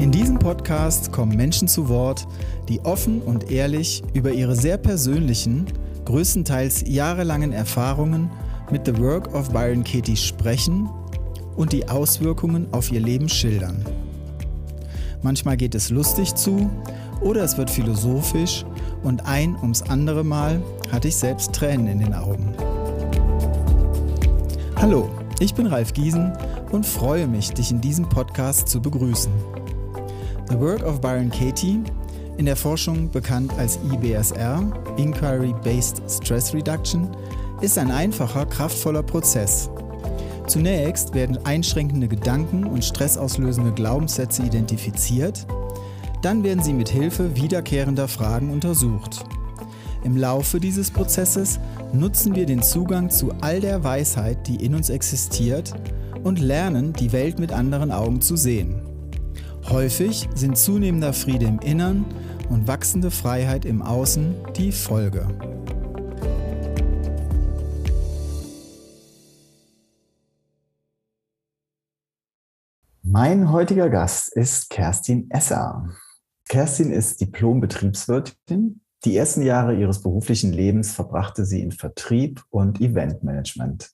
In diesem Podcast kommen Menschen zu Wort, die offen und ehrlich über ihre sehr persönlichen, größtenteils jahrelangen Erfahrungen mit The Work of Byron Katie sprechen und die Auswirkungen auf ihr Leben schildern. Manchmal geht es lustig zu oder es wird philosophisch und ein ums andere Mal hatte ich selbst Tränen in den Augen. Hallo, ich bin Ralf Giesen und freue mich, dich in diesem Podcast zu begrüßen. The Work of Byron Katie, in der Forschung bekannt als IBSR, Inquiry-Based Stress Reduction, ist ein einfacher, kraftvoller Prozess. Zunächst werden einschränkende Gedanken und stressauslösende Glaubenssätze identifiziert, dann werden sie mit Hilfe wiederkehrender Fragen untersucht. Im Laufe dieses Prozesses nutzen wir den Zugang zu all der Weisheit, die in uns existiert, und lernen, die Welt mit anderen Augen zu sehen. Häufig sind zunehmender Friede im Innern und wachsende Freiheit im Außen die Folge. Mein heutiger Gast ist Kerstin Esser. Kerstin ist Diplom-Betriebswirtin. Die ersten Jahre ihres beruflichen Lebens verbrachte sie in Vertrieb und Eventmanagement.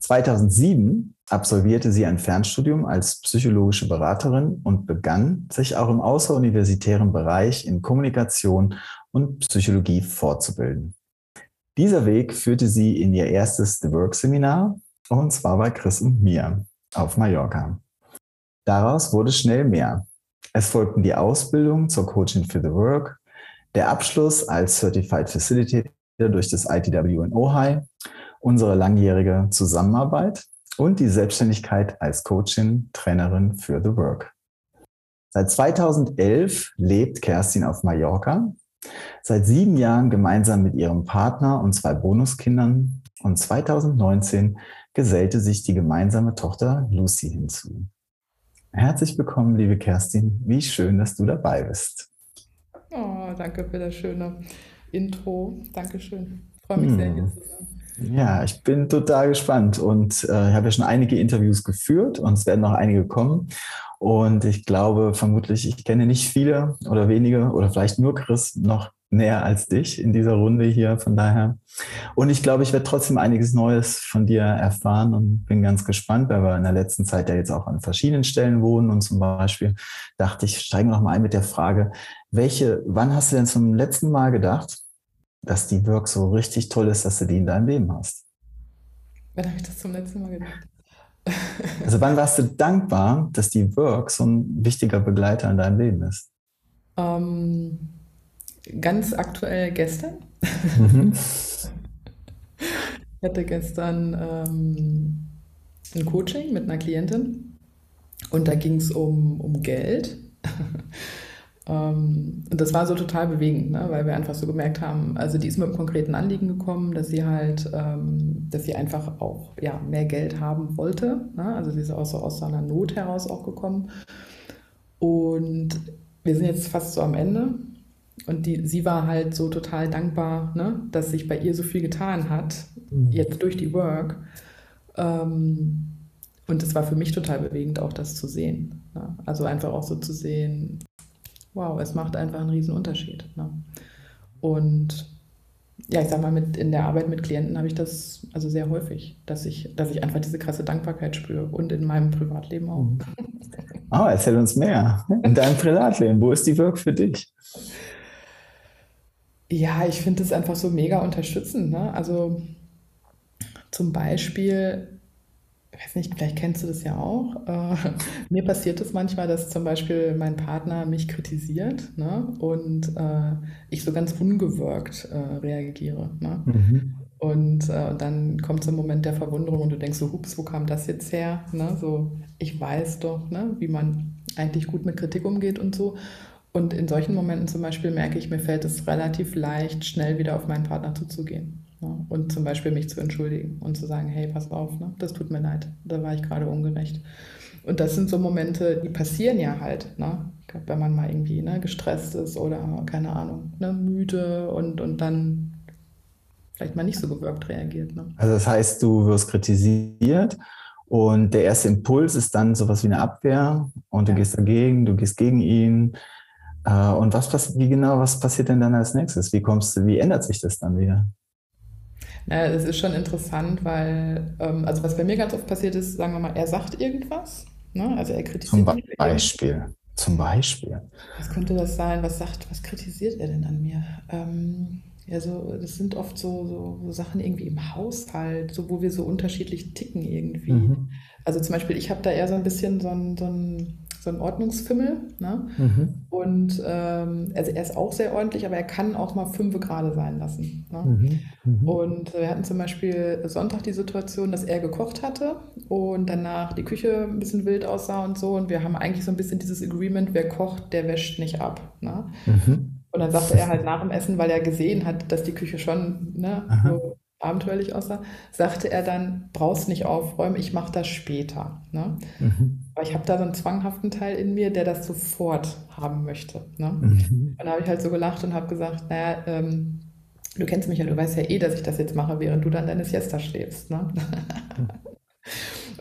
2007 absolvierte sie ein Fernstudium als psychologische Beraterin und begann, sich auch im außeruniversitären Bereich in Kommunikation und Psychologie fortzubilden. Dieser Weg führte sie in ihr erstes The Work Seminar, und zwar bei Chris und mir auf Mallorca. Daraus wurde schnell mehr. Es folgten die Ausbildung zur Coaching for the Work, der Abschluss als Certified Facilitator durch das ITW in Ojai unsere langjährige Zusammenarbeit und die Selbstständigkeit als Coachin, Trainerin für The Work. Seit 2011 lebt Kerstin auf Mallorca, seit sieben Jahren gemeinsam mit ihrem Partner und zwei Bonuskindern und 2019 gesellte sich die gemeinsame Tochter Lucy hinzu. Herzlich willkommen, liebe Kerstin. Wie schön, dass du dabei bist. Oh, danke für das schöne Intro. Dankeschön. Ich freue mich hm. sehr, hier zu sein. Ja, ich bin total gespannt und äh, ich habe ja schon einige Interviews geführt und es werden noch einige kommen. Und ich glaube vermutlich, ich kenne nicht viele oder wenige oder vielleicht nur Chris noch näher als dich in dieser Runde hier. Von daher. Und ich glaube, ich werde trotzdem einiges Neues von dir erfahren und bin ganz gespannt, weil wir in der letzten Zeit ja jetzt auch an verschiedenen Stellen wohnen. Und zum Beispiel dachte ich, steigen wir noch mal ein mit der Frage, welche, wann hast du denn zum letzten Mal gedacht, dass die Work so richtig toll ist, dass du die in deinem Leben hast? Wann habe ich das zum letzten Mal gedacht? also wann warst du dankbar, dass die Work so ein wichtiger Begleiter in deinem Leben ist? Ähm, ganz aktuell gestern. Mhm. ich hatte gestern ähm, ein Coaching mit einer Klientin und da ging es um, um Geld. Ähm, und das war so total bewegend, ne? weil wir einfach so gemerkt haben, also die ist mit einem konkreten Anliegen gekommen, dass sie halt, ähm, dass sie einfach auch ja, mehr Geld haben wollte. Ne? Also sie ist auch so aus so einer Not heraus auch gekommen. Und wir sind jetzt fast so am Ende. Und die, sie war halt so total dankbar, ne? dass sich bei ihr so viel getan hat, mhm. jetzt durch die Work. Ähm, und es war für mich total bewegend, auch das zu sehen. Ne? Also einfach auch so zu sehen, wow, es macht einfach einen riesen Unterschied. Ne? Und ja, ich sag mal, mit, in der Arbeit mit Klienten habe ich das also sehr häufig, dass ich, dass ich einfach diese krasse Dankbarkeit spüre und in meinem Privatleben auch. Oh, erzähl uns mehr. In deinem Privatleben, wo ist die Work für dich? Ja, ich finde es einfach so mega unterstützend. Ne? Also zum Beispiel ich weiß nicht, vielleicht kennst du das ja auch. Äh, mir passiert es manchmal, dass zum Beispiel mein Partner mich kritisiert ne? und äh, ich so ganz ungewirkt äh, reagiere. Ne? Mhm. Und äh, dann kommt so ein Moment der Verwunderung und du denkst so, hups, wo kam das jetzt her? Ne? So, ich weiß doch, ne, wie man eigentlich gut mit Kritik umgeht und so. Und in solchen Momenten zum Beispiel merke ich, mir fällt es relativ leicht, schnell wieder auf meinen Partner zuzugehen. Ne? Und zum Beispiel mich zu entschuldigen und zu sagen, hey, pass auf, ne? das tut mir leid, da war ich gerade ungerecht. Und das sind so Momente, die passieren ja halt, ne? wenn man mal irgendwie ne, gestresst ist oder keine Ahnung, ne, müde und, und dann vielleicht mal nicht so gewirkt reagiert. Ne? Also das heißt, du wirst kritisiert Und der erste Impuls ist dann sowas wie eine Abwehr und du ja. gehst dagegen, du gehst gegen ihn. Äh, und was passiert, wie genau, was passiert denn dann als nächstes? Wie kommst du, wie ändert sich das dann wieder? Naja, es ist schon interessant, weil, ähm, also was bei mir ganz oft passiert ist, sagen wir mal, er sagt irgendwas, ne? also er kritisiert. Zum Beispiel. Zum Beispiel. Was könnte das sein? Was sagt, was kritisiert er denn an mir? Ähm, ja, so, das sind oft so, so, so, Sachen irgendwie im Haushalt, so wo wir so unterschiedlich ticken irgendwie. Mhm. Also zum Beispiel, ich habe da eher so ein bisschen so ein, so ein so ein Ordnungsfimmel. Ne? Mhm. Und ähm, also er ist auch sehr ordentlich, aber er kann auch mal fünf gerade sein lassen. Ne? Mhm. Mhm. Und wir hatten zum Beispiel Sonntag die Situation, dass er gekocht hatte und danach die Küche ein bisschen wild aussah und so. Und wir haben eigentlich so ein bisschen dieses Agreement, wer kocht, der wäscht nicht ab. Ne? Mhm. Und dann sagte er halt nach dem Essen, weil er gesehen hat, dass die Küche schon ne, so abenteuerlich aussah, sagte er dann, brauchst nicht aufräumen, ich mache das später. Ne? Mhm. Aber ich habe da so einen zwanghaften Teil in mir, der das sofort haben möchte. Ne? Mhm. Und da habe ich halt so gelacht und habe gesagt, naja, ähm, du kennst mich ja, du weißt ja eh, dass ich das jetzt mache, während du dann deine Siesta schläfst. Ne? Mhm.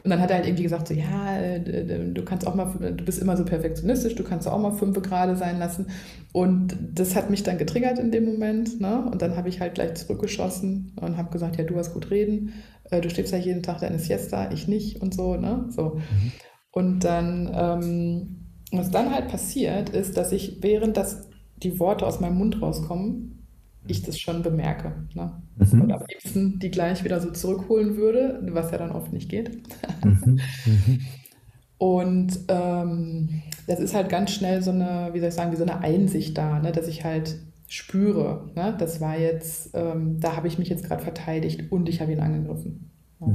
Und dann hat er halt irgendwie gesagt, so, ja, äh, du kannst auch mal, du bist immer so perfektionistisch, du kannst auch mal fünf gerade sein lassen. Und das hat mich dann getriggert in dem Moment. Ne? Und dann habe ich halt gleich zurückgeschossen und habe gesagt, ja, du hast gut reden, äh, du stehst ja jeden Tag deine Siesta, ich nicht und so. Ne? so. Mhm. Und dann, ähm, was dann halt passiert, ist, dass ich, während das die Worte aus meinem Mund rauskommen, ich das schon bemerke. Ne? Mhm. Und am liebsten die gleich wieder so zurückholen würde, was ja dann oft nicht geht. Mhm. Mhm. Und ähm, das ist halt ganz schnell so eine, wie soll ich sagen, wie so eine Einsicht da, ne? dass ich halt spüre, ne? das war jetzt, ähm, da habe ich mich jetzt gerade verteidigt und ich habe ihn angegriffen. Ne?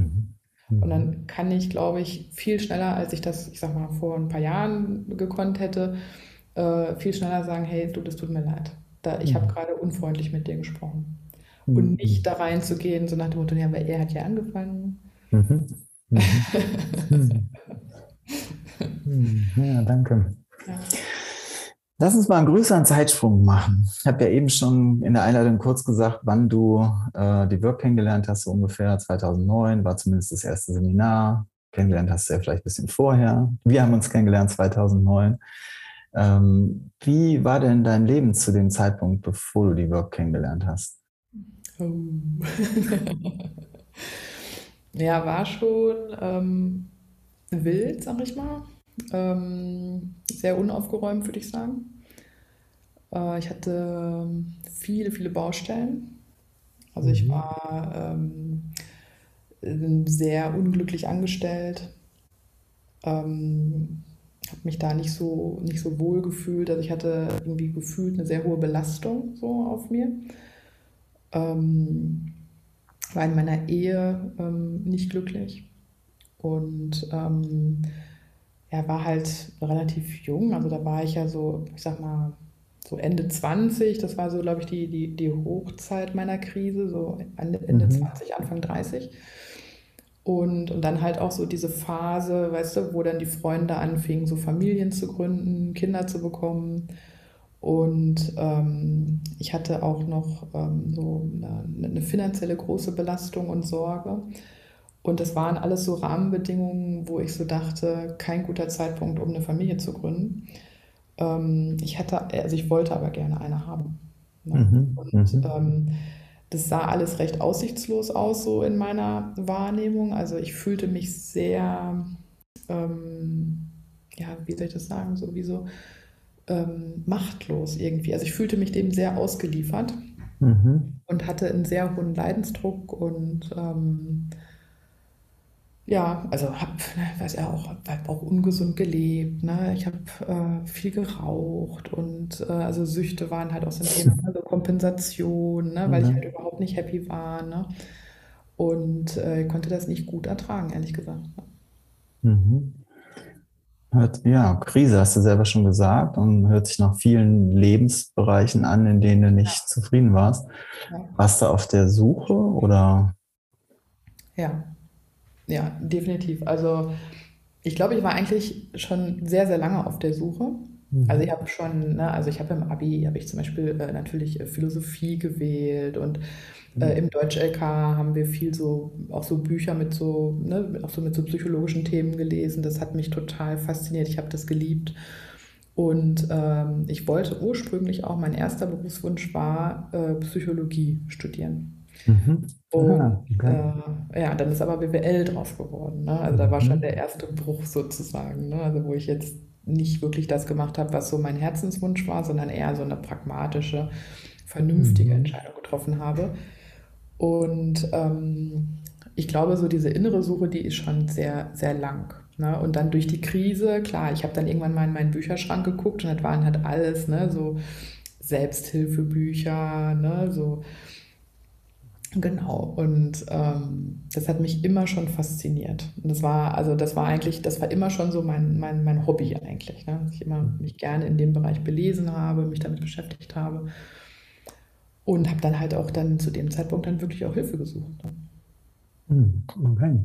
Mhm. mhm. Und dann kann ich, glaube ich, viel schneller, als ich das, ich sag mal, vor ein paar Jahren gekonnt hätte, äh, viel schneller sagen, hey, du, das tut mir leid. Da, ich mhm. habe gerade unfreundlich mit dir gesprochen. Mhm. Und nicht da reinzugehen, so nach dem Motto, ja, weil er hat ja angefangen. Mhm. mhm. mhm. ja, danke. Ja. Lass uns mal einen größeren Zeitsprung machen. Ich habe ja eben schon in der Einleitung kurz gesagt, wann du äh, die Work kennengelernt hast, so ungefähr 2009, war zumindest das erste Seminar. Kennengelernt hast du ja vielleicht ein bisschen vorher. Wir haben uns kennengelernt 2009. Ähm, wie war denn dein Leben zu dem Zeitpunkt, bevor du die Work kennengelernt hast? Oh. ja, war schon ähm, wild, sag ich mal. Ähm, sehr unaufgeräumt, würde ich sagen. Äh, ich hatte viele, viele Baustellen. Also ich mhm. war ähm, sehr unglücklich angestellt. Ähm, habe mich da nicht so, nicht so wohl gefühlt. Also ich hatte irgendwie gefühlt eine sehr hohe Belastung so auf mir. Ähm, war in meiner Ehe ähm, nicht glücklich und ähm, er war halt relativ jung. Also da war ich ja so, ich sag mal, so Ende 20. Das war so, glaube ich, die, die, die Hochzeit meiner Krise, so Ende, Ende mhm. 20, Anfang 30. Und, und dann halt auch so diese Phase, weißt du, wo dann die Freunde anfingen, so Familien zu gründen, Kinder zu bekommen. Und ähm, ich hatte auch noch ähm, so eine, eine, finanzielle große Belastung und Sorge. Und das waren alles so Rahmenbedingungen, wo ich so dachte, kein guter Zeitpunkt, um eine Familie zu gründen. Ähm, ich hatte, also ich wollte aber gerne eine haben. Ne? Mhm, und mhm. Ähm, das sah alles recht aussichtslos aus, so in meiner Wahrnehmung. Also ich fühlte mich sehr, ähm, ja, wie soll ich das sagen, so wie so ähm, machtlos irgendwie. Also ich fühlte mich dem sehr ausgeliefert mhm. und hatte einen sehr hohen Leidensdruck und ähm, ja, also habe, ne, weiß ja auch, hab auch ungesund gelebt. Ne? Ich habe äh, viel geraucht und äh, also Süchte waren halt auch so ein Thema, also Kompensation, ne? weil mhm. ich halt überhaupt nicht happy war. Ne? Und äh, konnte das nicht gut ertragen, ehrlich gesagt. Mhm. Ja, Krise hast du selber schon gesagt und hört sich nach vielen Lebensbereichen an, in denen du nicht ja. zufrieden warst. Ja. Warst du auf der Suche oder? Ja, ja, definitiv. Also ich glaube, ich war eigentlich schon sehr, sehr lange auf der Suche. Mhm. Also ich habe schon, ne, also ich habe im Abi, habe ich zum Beispiel äh, natürlich äh, Philosophie gewählt und Äh, Im Deutsch-LK haben wir viel so, auch so Bücher mit so, ne, auch so mit so psychologischen Themen gelesen. Das hat mich total fasziniert. Ich habe das geliebt. Und ähm, ich wollte ursprünglich auch, mein erster Berufswunsch war, äh, Psychologie studieren. Mhm. Und ah, okay. äh, ja, dann ist aber BWL draus geworden. Ne? Also da war schon mhm. der erste Bruch sozusagen. Ne? Also wo ich jetzt nicht wirklich das gemacht habe, was so mein Herzenswunsch war, sondern eher so eine pragmatische, vernünftige mhm. Entscheidung getroffen habe. Und ähm, ich glaube, so diese innere Suche, die ist schon sehr, sehr lang. Ne? Und dann durch die Krise, klar, ich habe dann irgendwann mal in meinen Bücherschrank geguckt und das waren halt alles, ne, so Selbsthilfebücher, ne, so Genau, und ähm, das hat mich immer schon fasziniert. Und das war, also das war eigentlich, das war immer schon so mein, mein, mein Hobby eigentlich, ne? dass ich immer mich gerne in dem Bereich belesen habe, mich damit beschäftigt habe. Und habe dann halt auch dann zu dem Zeitpunkt dann wirklich auch Hilfe gesucht. Ne? Hm, okay.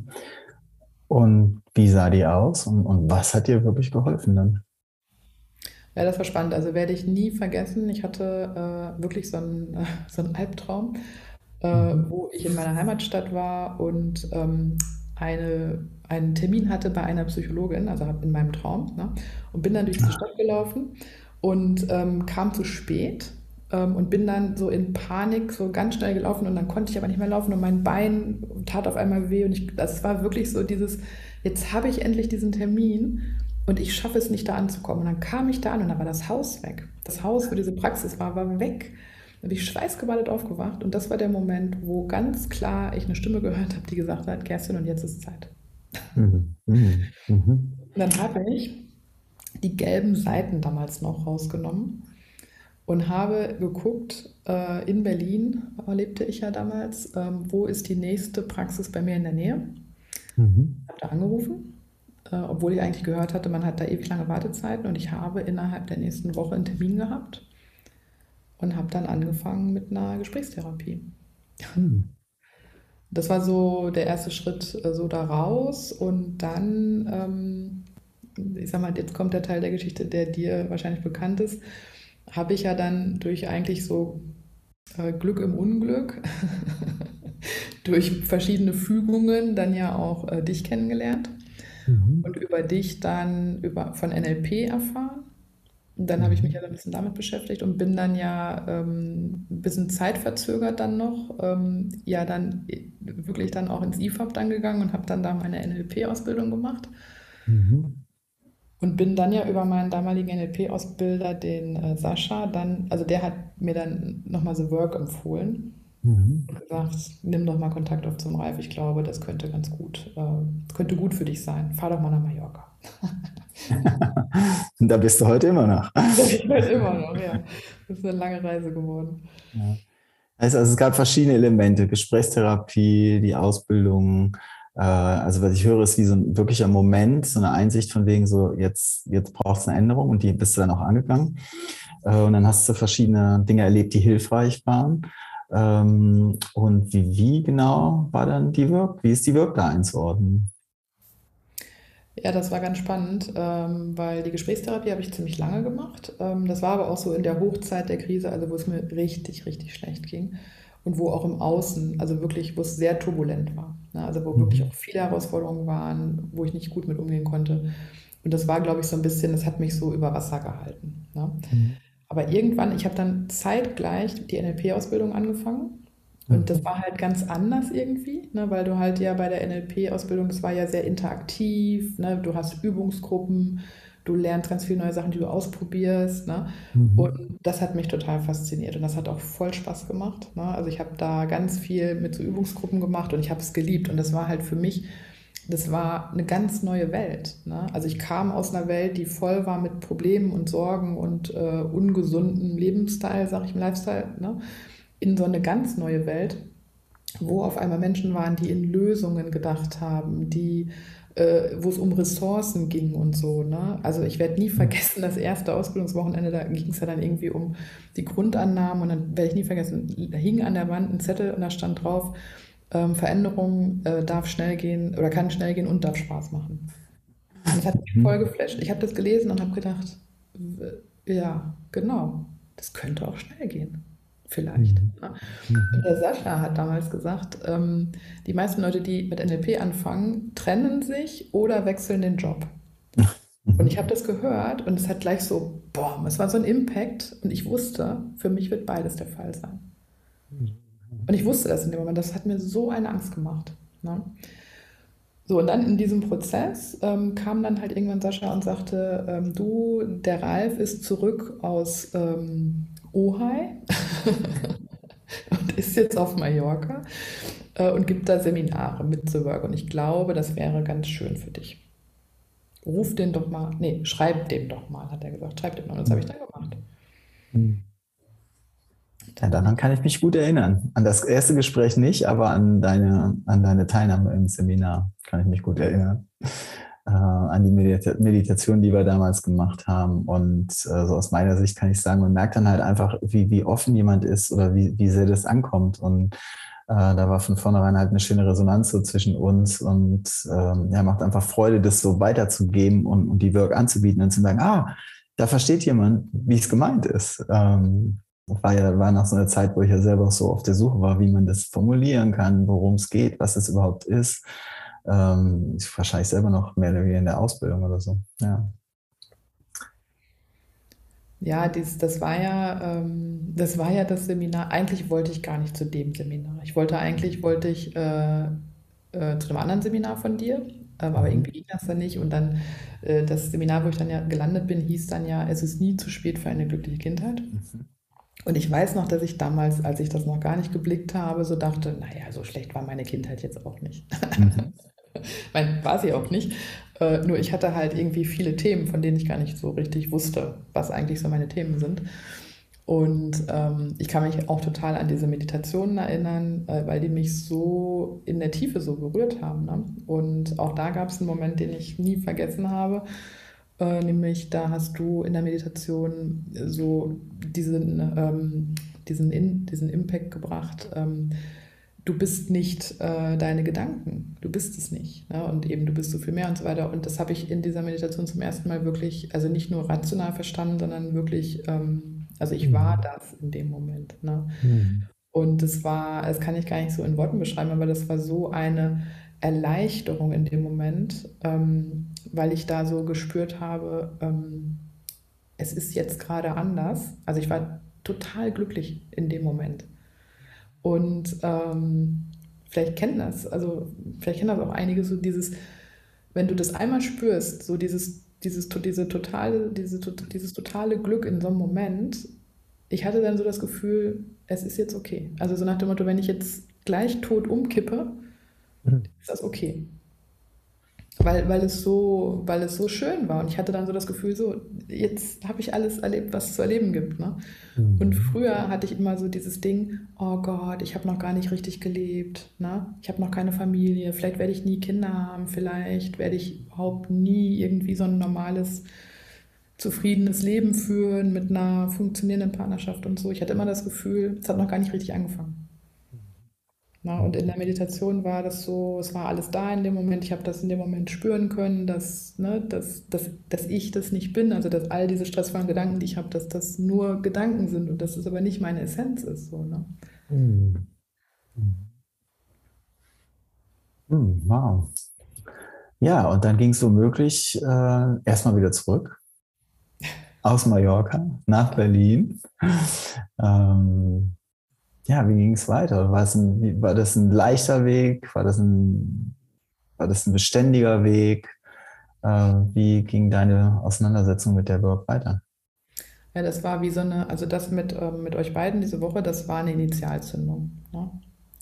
Und wie sah die aus und, und was hat dir wirklich geholfen dann? Ja, das war spannend. Also werde ich nie vergessen. Ich hatte äh, wirklich so einen, äh, so einen Albtraum, äh, wo ich in meiner Heimatstadt war und ähm, eine, einen Termin hatte bei einer Psychologin, also in meinem Traum, ne? und bin dann durch die ah. Stadt gelaufen und ähm, kam zu spät ähm, und bin dann so in Panik so ganz schnell gelaufen und dann konnte ich aber nicht mehr laufen und mein Bein tat auf einmal weh und ich, das war wirklich so dieses, jetzt habe ich endlich diesen Termin und ich schaffe es nicht da anzukommen. Und dann kam ich da an und da war das Haus weg. Das Haus, wo diese Praxis war, war weg. Bin ich schweißgebadet aufgewacht und das war der Moment, wo ganz klar ich eine Stimme gehört habe, die gesagt hat, Kerstin, und jetzt ist Zeit. Mhm. Mhm. Mhm. Und dann habe ich die gelben Seiten damals noch rausgenommen und habe geguckt, äh, in Berlin lebte ich ja damals, ähm, wo ist die nächste Praxis bei mir in der Nähe. Mhm. Habe da angerufen, äh, obwohl ich eigentlich gehört hatte, man hat da ewig lange Wartezeiten und ich habe innerhalb der nächsten Woche einen Termin gehabt und habe dann angefangen mit einer Gesprächstherapie. Mhm. Das war so der erste Schritt äh, so da raus und dann, ähm, ich sag mal, jetzt kommt der Teil der Geschichte, der dir wahrscheinlich bekannt ist habe ich ja dann durch eigentlich so äh, Glück im Unglück, durch verschiedene Fügungen dann ja auch äh, dich kennengelernt mhm. und über dich dann über, von NLP erfahren. Und dann habe ich mich mhm. ja ein bisschen damit beschäftigt und bin dann ja ähm, ein bisschen zeitverzögert dann noch, ähm, ja dann äh, wirklich dann auch ins IFAB dann gegangen und habe dann da meine NLP-Ausbildung gemacht. Mhm. Und bin dann ja über meinen damaligen NLP-Ausbilder, den äh, Sascha, dann, also der hat mir dann nochmal The Work empfohlen mhm. und gesagt, nimm doch mal Kontakt auf zum Ralf, ich glaube, das könnte ganz gut, äh, könnte gut für dich sein. Fahr doch mal nach Mallorca. da bist du heute immer noch. ich bin immer noch, ja. Das ist eine lange Reise geworden. Ja. Also, also es gab verschiedene Elemente, Gesprächstherapie, die Ausbildung, äh, also was ich höre, ist wie so ein wirklicher Moment, so eine Einsicht von wegen so, jetzt, jetzt braucht es eine Änderung und die bist du dann auch angegangen. Äh, und dann hast du verschiedene Dinge erlebt, die hilfreich waren. Ähm, und wie, wie genau war dann die Wirk? Wie ist die Wirk da einzuordnen? Ja, das war ganz spannend, ähm, weil die Gesprächstherapie habe ich ziemlich lange gemacht. Ähm, das war aber auch so in der Hochzeit der Krise, also wo es mir richtig, richtig schlecht ging und wo auch im Außen, also wirklich, wo es sehr turbulent war. Ne? Also wo mhm. wirklich auch viele Herausforderungen waren, wo ich nicht gut mit umgehen konnte. Und das war, glaube ich, so ein bisschen, das hat mich so über Wasser gehalten. Ne? Mhm. Aber irgendwann, ich habe dann zeitgleich die NLP-Ausbildung angefangen. Und mhm. das war halt ganz anders irgendwie, ne, weil du halt ja bei der NLP-Ausbildung, das war ja sehr interaktiv, ne, du hast Übungsgruppen, du lernst ganz viele neue Sachen, die du ausprobierst. Ne? Mhm. Und das hat mich total fasziniert und das hat auch voll Spaß gemacht. Ne? Also ich habe da ganz viel mit so Übungsgruppen gemacht und ich habe es geliebt. Und das war halt für mich, das war eine ganz neue Welt. Ne? Also ich kam aus einer Welt, die voll war mit Problemen und Sorgen und äh, ungesundem Lebensstil, sag ich, Lifestyle, ne? In so eine ganz neue Welt, wo auf einmal Menschen waren, die in Lösungen gedacht haben, die äh, wo es um Ressourcen ging und so. Ne? Also ich werde nie vergessen, das erste Ausbildungswochenende, da ging es ja dann irgendwie um die Grundannahmen und dann werde ich nie vergessen, da hing an der Wand ein Zettel und da stand drauf, ähm, Veränderung äh, darf schnell gehen oder kann schnell gehen und darf Spaß machen. Und das hat mich voll geflasht. Ich habe das gelesen und habe gedacht, ja, genau, das könnte auch schnell gehen. Vielleicht. Mhm. Und der Sascha hat damals gesagt, ähm, die meisten Leute, die mit NLP anfangen, trennen sich oder wechseln den Job. Und ich habe das gehört und es hat gleich so, boah, es war so ein Impact und ich wusste, für mich wird beides der Fall sein. Und ich wusste das in dem Moment, das hat mir so eine Angst gemacht. Ne? So, und dann in diesem Prozess ähm, kam dann halt irgendwann Sascha und sagte, ähm, du, der Ralf ist zurück aus ähm, Ohai und ist jetzt auf Mallorca äh, und gibt da Seminare mit The Work. Und ich glaube, das wäre ganz schön für dich ruf den doch mal, nee, schreib dem doch mal, hat er gesagt. Schreib dem mal. Und das habe ich dann gemacht. Hm. Ja, daran kann ich mich gut erinnern. An das erste Gespräch nicht, aber an deine, an deine Teilnahme im Seminar kann ich mich gut erinnern. Äh, an die Medita Meditation, die wir damals gemacht haben. Und äh, so aus meiner Sicht kann ich sagen, man merkt dann halt einfach, wie, wie offen jemand ist oder wie, wie sehr das ankommt. Und äh, da war von vornherein halt eine schöne Resonanz so zwischen uns und ähm, ja, macht einfach Freude, das so weiterzugeben und, und die Work anzubieten und zu sagen, ah, da versteht jemand, wie es gemeint ist. Ähm, war ja war nach so einer Zeit, wo ich ja selber so auf der Suche war, wie man das formulieren kann, worum es geht, was es überhaupt ist. Ähm, ich wahrscheinlich selber noch mehr oder weniger in der Ausbildung oder so. Ja. Ja, dies, das war ja, ähm, das war ja das Seminar. Eigentlich wollte ich gar nicht zu dem Seminar. Ich wollte eigentlich wollte ich äh, äh, zu einem anderen Seminar von dir, ähm, aber mhm. irgendwie ging das dann nicht. Und dann äh, das Seminar, wo ich dann ja gelandet bin, hieß dann ja, es ist nie zu spät für eine glückliche Kindheit. Mhm. Und ich weiß noch, dass ich damals, als ich das noch gar nicht geblickt habe, so dachte, naja, so schlecht war meine Kindheit jetzt auch nicht. Mhm. Nein, war sie auch nicht. Äh, nur ich hatte halt irgendwie viele Themen, von denen ich gar nicht so richtig wusste, was eigentlich so meine Themen sind. Und ähm, ich kann mich auch total an diese Meditationen erinnern, äh, weil die mich so in der Tiefe so berührt haben. Ne? Und auch da gab es einen Moment, den ich nie vergessen habe. Äh, nämlich da hast du in der Meditation so diesen, ähm, diesen, in, diesen Impact gebracht. Ähm, du bist nicht äh, deine Gedanken, du bist es nicht. Ne? Und eben du bist so viel mehr und so weiter. Und das habe ich in dieser Meditation zum ersten Mal wirklich, also nicht nur rational verstanden, sondern wirklich, ähm, also ich mhm. war das in dem Moment. Ne? Mhm. Und das war, das kann ich gar nicht so in Worten beschreiben, aber das war so eine Erleichterung in dem Moment, ähm, weil ich da so gespürt habe, ähm, es ist jetzt gerade anders. Also ich war total glücklich in dem Moment. Und ähm, vielleicht kennen das, also vielleicht kennen das auch einige, so dieses, wenn du das einmal spürst, so dieses, dieses, diese totale, diese, dieses totale Glück in so einem Moment, ich hatte dann so das Gefühl, es ist jetzt okay. Also so nach dem Motto, wenn ich jetzt gleich tot umkippe, mhm. ist das okay weil, weil, es so, weil es so schön war. Und ich hatte dann so das Gefühl, so, jetzt habe ich alles erlebt, was es zu erleben gibt. Ne? Mhm. Und früher hatte ich immer so dieses Ding, oh Gott, ich habe noch gar nicht richtig gelebt. Ne? Ich habe noch keine Familie. Vielleicht werde ich nie Kinder haben. Vielleicht werde ich überhaupt nie irgendwie so ein normales, zufriedenes Leben führen mit einer funktionierenden Partnerschaft und so. Ich hatte immer das Gefühl, es hat noch gar nicht richtig angefangen. Na, und in der Meditation war das so, es war alles da in dem Moment, ich habe das in dem Moment spüren können, dass, ne, dass, dass, dass ich das nicht bin, also dass all diese stressvollen Gedanken, die ich habe, dass das nur Gedanken sind und dass es aber nicht meine Essenz ist. So, ne? Mhm. Mhm, wow. Ja, und dann ging es womöglich äh, erstmal wieder zurück aus Mallorca nach Berlin. Ähm, ja, wie ging es weiter? War, es ein, war das ein leichter Weg? War das ein, war das ein beständiger Weg? Äh, wie ging deine Auseinandersetzung mit der Work weiter? Ja, das war wie so eine, also das mit, ähm, mit euch beiden diese Woche, das war eine Initialzündung. Ne?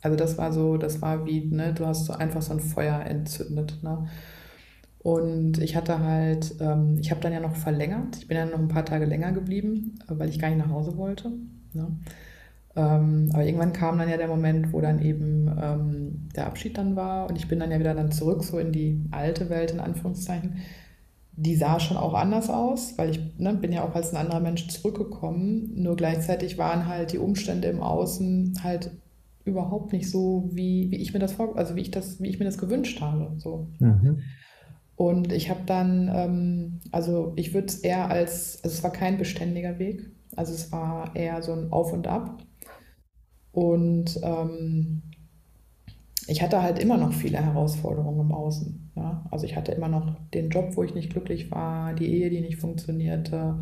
Also das war so, das war wie, ne, du hast so einfach so ein Feuer entzündet. Ne? Und ich hatte halt, ähm, ich habe dann ja noch verlängert. Ich bin dann noch ein paar Tage länger geblieben, weil ich gar nicht nach Hause wollte. Ne? Ähm, aber irgendwann kam dann ja der Moment, wo dann eben ähm, der Abschied dann war und ich bin dann ja wieder dann zurück so in die alte Welt in Anführungszeichen. Die sah schon auch anders aus, weil ich ne, bin ja auch als ein anderer Mensch zurückgekommen. Nur gleichzeitig waren halt die Umstände im Außen halt überhaupt nicht so, wie, wie ich mir das vor, also wie ich das, wie ich mir das gewünscht habe. So. Mhm. Und ich habe dann, ähm, also ich würde es eher als, also es war kein beständiger Weg, also es war eher so ein Auf und Ab. Und ähm, ich hatte halt immer noch viele Herausforderungen im Außen. Ja? Also ich hatte immer noch den Job, wo ich nicht glücklich war, die Ehe, die nicht funktionierte.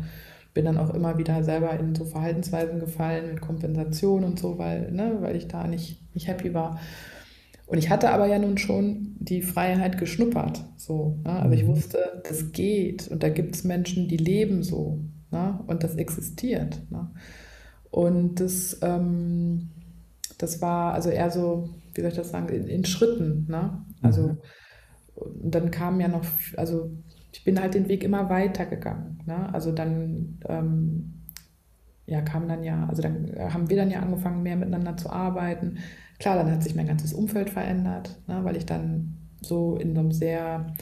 Bin dann auch immer wieder selber in so Verhaltensweisen gefallen mit Kompensation und so, weil, ne, weil ich da nicht, nicht happy war. Und ich hatte aber ja nun schon die Freiheit geschnuppert. So, ne? Also ich mhm. wusste, das geht und da gibt es Menschen, die leben so. Ne? Und das existiert. Ne? Und das, ähm, das war also eher so, wie soll ich das sagen, in, in Schritten. Ne? Also mhm. dann kam ja noch, also ich bin halt den Weg immer weiter gegangen. Ne? Also dann ähm, ja, kam dann ja, also dann haben wir dann ja angefangen, mehr miteinander zu arbeiten. Klar, dann hat sich mein ganzes Umfeld verändert, ne? weil ich dann so in so einem sehr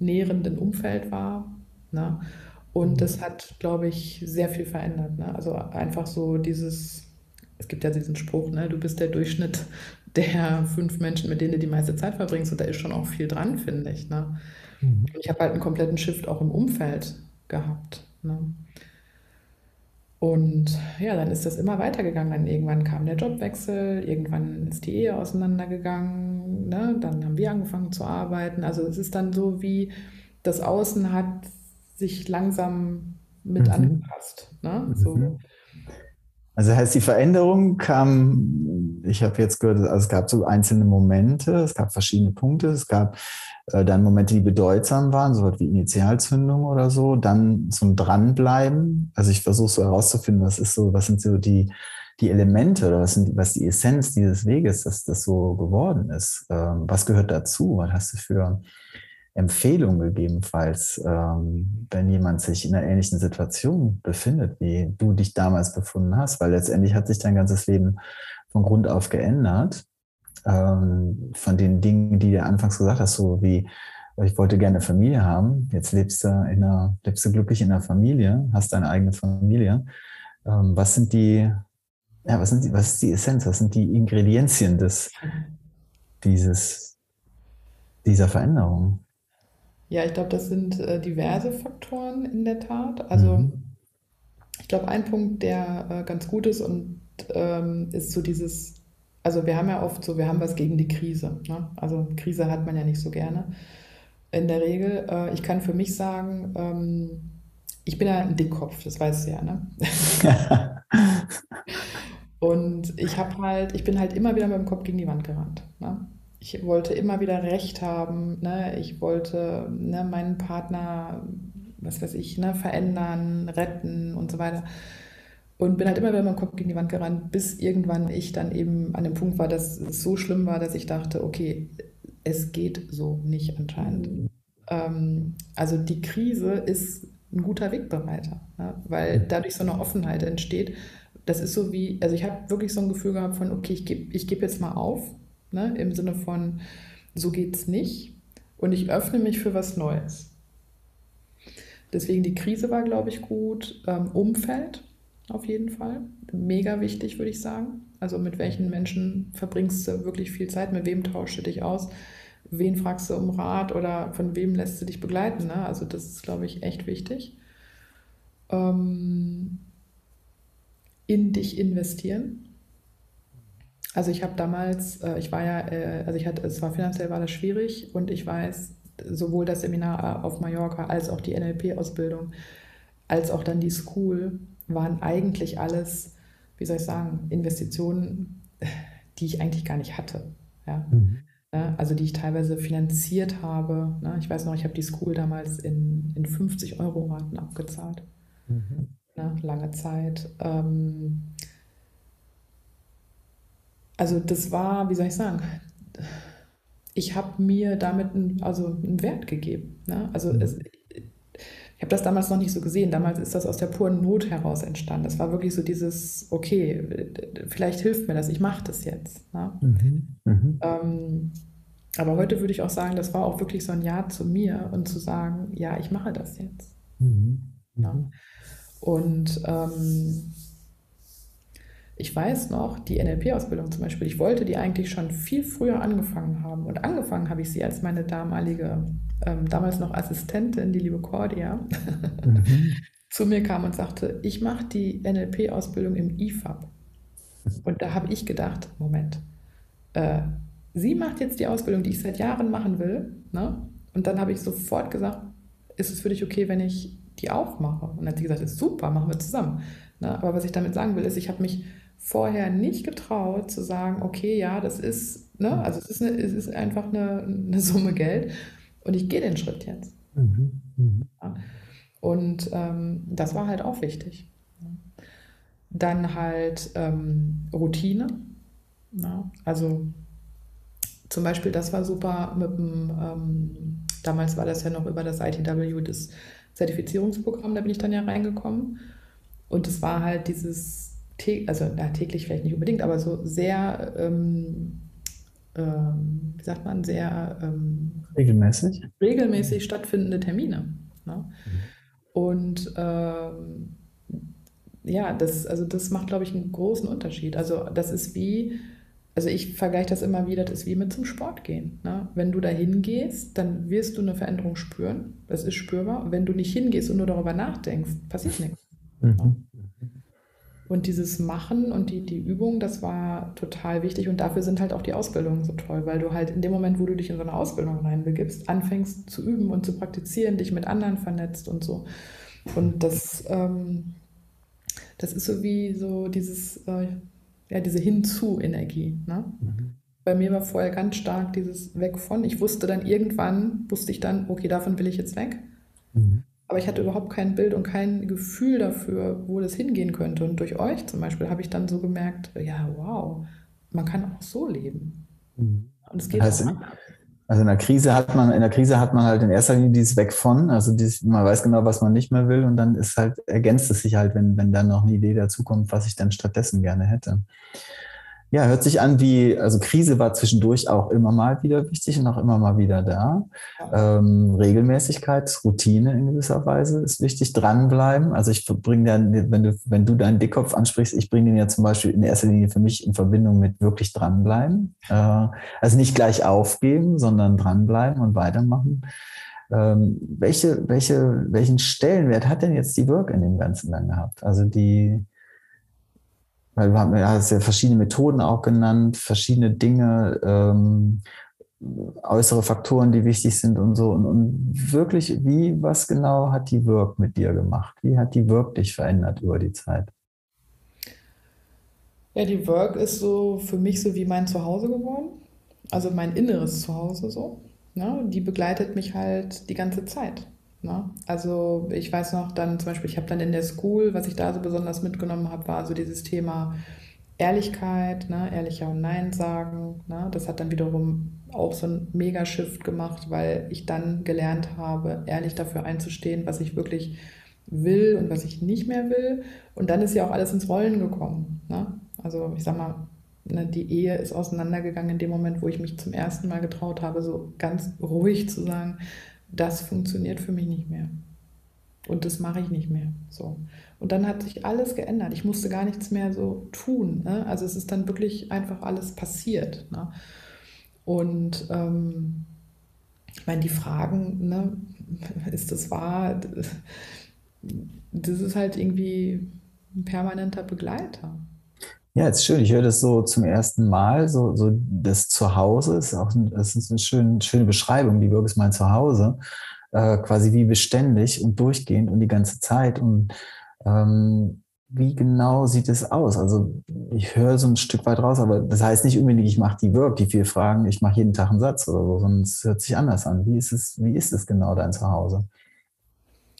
nährenden Umfeld war. Ne? Und mhm. das hat, glaube ich, sehr viel verändert. Ne? Also einfach so dieses, es gibt ja diesen Spruch, ne? du bist der Durchschnitt der fünf Menschen, mit denen du die meiste Zeit verbringst. Und da ist schon auch viel dran, finde ich. Ne? Mhm. Ich habe halt einen kompletten Shift auch im Umfeld gehabt. Ne? Und ja, dann ist das immer weitergegangen. Dann irgendwann kam der Jobwechsel, irgendwann ist die Ehe auseinandergegangen, ne? dann haben wir angefangen zu arbeiten. Also es ist dann so wie das Außen hat sich langsam mit mhm. angepasst. Ne? So. Mhm. Also heißt, die Veränderung kam, ich habe jetzt gehört, also es gab so einzelne Momente, es gab verschiedene Punkte, es gab äh, dann Momente, die bedeutsam waren, so wie Initialzündung oder so, dann zum Dranbleiben. Also ich versuche so herauszufinden, was ist so, was sind so die, die Elemente oder was, sind, was die Essenz dieses Weges, dass das so geworden ist. Ähm, was gehört dazu? Was hast du für Empfehlungen gegebenenfalls, ähm, wenn jemand sich in einer ähnlichen Situation befindet, wie du dich damals befunden hast? Weil letztendlich hat sich dein ganzes Leben von Grund auf geändert. Ähm, von den Dingen, die du anfangs gesagt hast, so wie ich wollte gerne eine Familie haben. Jetzt lebst du in einer, lebst du glücklich in einer Familie, hast deine eigene Familie. Ähm, was sind die, ja, was sind die, was ist die Essenz? Was sind die Ingredienzien des, dieses, dieser Veränderung? Ja, ich glaube, das sind äh, diverse Faktoren in der Tat. Also mhm. ich glaube, ein Punkt, der äh, ganz gut ist und ähm, ist so dieses, also wir haben ja oft so, wir haben was gegen die Krise. Ne? Also Krise hat man ja nicht so gerne in der Regel. Äh, ich kann für mich sagen, ähm, ich bin ja ein Dickkopf, das weißt du ja, ne? und ich habe halt, ich bin halt immer wieder mit dem Kopf gegen die Wand gerannt. Ne? Ich wollte immer wieder Recht haben, ne? ich wollte ne, meinen Partner, was weiß ich, ne, verändern, retten und so weiter. Und bin halt immer wieder mit dem Kopf gegen die Wand gerannt, bis irgendwann ich dann eben an dem Punkt war, dass es so schlimm war, dass ich dachte, okay, es geht so nicht anscheinend. Ähm, also die Krise ist ein guter Wegbereiter, ne? weil dadurch so eine Offenheit entsteht. Das ist so wie, also ich habe wirklich so ein Gefühl gehabt von, okay, ich gebe ich geb jetzt mal auf, ne? im Sinne von, so geht es nicht und ich öffne mich für was Neues. Deswegen die Krise war, glaube ich, gut. Ähm, Umfeld auf jeden Fall. Mega wichtig, würde ich sagen. Also mit welchen Menschen verbringst du wirklich viel Zeit, mit wem tauschst du dich aus, wen fragst du um Rat oder von wem lässt du dich begleiten. Ne? Also das ist, glaube ich, echt wichtig. Ähm, in dich investieren. Also ich habe damals, äh, ich war ja, äh, also ich hatte, es war finanziell war das schwierig und ich weiß, sowohl das Seminar auf Mallorca als auch die NLP-Ausbildung, als auch dann die School waren eigentlich alles, wie soll ich sagen, Investitionen, die ich eigentlich gar nicht hatte. Ja? Mhm. Also die ich teilweise finanziert habe. Ne? Ich weiß noch, ich habe die School damals in, in 50 Euro Raten abgezahlt. Mhm. Ne? Lange Zeit. Ähm, also das war, wie soll ich sagen, ich habe mir damit einen, also einen Wert gegeben. Ne? Also mhm. es, ich habe das damals noch nicht so gesehen. Damals ist das aus der puren Not heraus entstanden. Das war wirklich so dieses, okay, vielleicht hilft mir das, ich mache das jetzt. Ne? Mhm. Mhm. Ähm, aber heute würde ich auch sagen, das war auch wirklich so ein Ja zu mir und zu sagen, ja, ich mache das jetzt. Mhm. Ja. Mhm. Und ähm, ich weiß noch, die NLP-Ausbildung zum Beispiel, ich wollte die eigentlich schon viel früher angefangen haben. Und angefangen habe ich sie als meine damalige, ähm, damals noch Assistentin, die liebe Cordia, mhm. zu mir kam und sagte, ich mache die NLP-Ausbildung im IFAB. Und da habe ich gedacht, Moment, äh, sie macht jetzt die Ausbildung, die ich seit Jahren machen will. Ne? Und dann habe ich sofort gesagt, ist es für dich okay, wenn ich die auch mache? Und dann hat sie gesagt, ist super, machen wir zusammen. Ne? Aber was ich damit sagen will, ist, ich habe mich vorher nicht getraut zu sagen, okay, ja, das ist, ne, also es ist, eine, es ist einfach eine, eine Summe Geld und ich gehe den Schritt jetzt. Mhm. Mhm. Und ähm, das war halt auch wichtig. Dann halt ähm, Routine. Ja. Also zum Beispiel, das war super mit dem, ähm, damals war das ja noch über das ITW, das Zertifizierungsprogramm, da bin ich dann ja reingekommen. Und es war halt dieses also na, täglich vielleicht nicht unbedingt, aber so sehr, ähm, ähm, wie sagt man, sehr ähm, regelmäßig. regelmäßig stattfindende Termine. Ne? Mhm. Und ähm, ja, das, also das macht, glaube ich, einen großen Unterschied. Also das ist wie, also ich vergleiche das immer wieder, das ist wie mit zum Sport gehen. Ne? Wenn du da hingehst, dann wirst du eine Veränderung spüren. Das ist spürbar. Wenn du nicht hingehst und nur darüber nachdenkst, passiert nichts. Mhm. Ne? Und dieses Machen und die, die Übung, das war total wichtig. Und dafür sind halt auch die Ausbildungen so toll, weil du halt in dem Moment, wo du dich in so eine Ausbildung reinbegibst, anfängst zu üben und zu praktizieren, dich mit anderen vernetzt und so. Und das, ähm, das ist so wie so dieses, äh, ja, diese Hinzu-Energie. Ne? Mhm. Bei mir war vorher ganz stark dieses Weg von. Ich wusste dann irgendwann, wusste ich dann, okay, davon will ich jetzt weg. Mhm. Aber ich hatte überhaupt kein Bild und kein Gefühl dafür, wo das hingehen könnte. Und durch euch zum Beispiel habe ich dann so gemerkt, ja, wow, man kann auch so leben. Mhm. Und es geht auch. Also in der Krise hat man, in der Krise hat man halt in erster Linie dieses Weg von, also dieses, man weiß genau, was man nicht mehr will und dann ist halt, ergänzt es sich halt, wenn, wenn dann noch eine Idee dazukommt, was ich dann stattdessen gerne hätte. Ja, hört sich an wie, also Krise war zwischendurch auch immer mal wieder wichtig und auch immer mal wieder da. Ähm, Regelmäßigkeit, Routine in gewisser Weise ist wichtig, dranbleiben. Also ich bringe dann, wenn du, wenn du deinen Dickkopf ansprichst, ich bringe den ja zum Beispiel in erster Linie für mich in Verbindung mit wirklich dranbleiben. Äh, also nicht gleich aufgeben, sondern dranbleiben und weitermachen. Ähm, welche, welche, welchen Stellenwert hat denn jetzt die Work in dem Ganzen dann gehabt? Also die, weil wir haben ja verschiedene Methoden auch genannt, verschiedene Dinge, ähm, äußere Faktoren, die wichtig sind und so. Und, und, wirklich, wie, was genau hat die Work mit dir gemacht? Wie hat die Work dich verändert über die Zeit? Ja, die Work ist so für mich so wie mein Zuhause geworden. Also mein inneres Zuhause so. Ne? Die begleitet mich halt die ganze Zeit. Ne? Also ich weiß noch dann zum Beispiel, ich habe dann in der School, was ich da so besonders mitgenommen habe, war so dieses Thema Ehrlichkeit, ne? ehrlicher und Nein sagen. Ne? Das hat dann wiederum auch so ein Mega-Shift gemacht, weil ich dann gelernt habe, ehrlich dafür einzustehen, was ich wirklich will und was ich nicht mehr will. Und dann ist ja auch alles ins Rollen gekommen. Ne? Also ich sag mal, ne, die Ehe ist auseinandergegangen in dem Moment, wo ich mich zum ersten Mal getraut habe, so ganz ruhig zu sagen, das funktioniert für mich nicht mehr. Und das mache ich nicht mehr. So. Und dann hat sich alles geändert. Ich musste gar nichts mehr so tun. Ne? Also es ist dann wirklich einfach alles passiert. Ne? Und ähm, ich meine, die Fragen, ne, ist das wahr? Das ist halt irgendwie ein permanenter Begleiter. Ja, ist schön. Ich höre das so zum ersten Mal. So, so das Zuhause ist auch ein, das ist eine schöne, schöne Beschreibung. Die Burg ist mein Zuhause. Äh, quasi wie beständig und durchgehend und die ganze Zeit. Und ähm, wie genau sieht es aus? Also ich höre so ein Stück weit raus, aber das heißt nicht unbedingt, ich mache die Work, die vier Fragen, ich mache jeden Tag einen Satz oder so, sondern es hört sich anders an. Wie ist es, wie ist es genau dein Zuhause?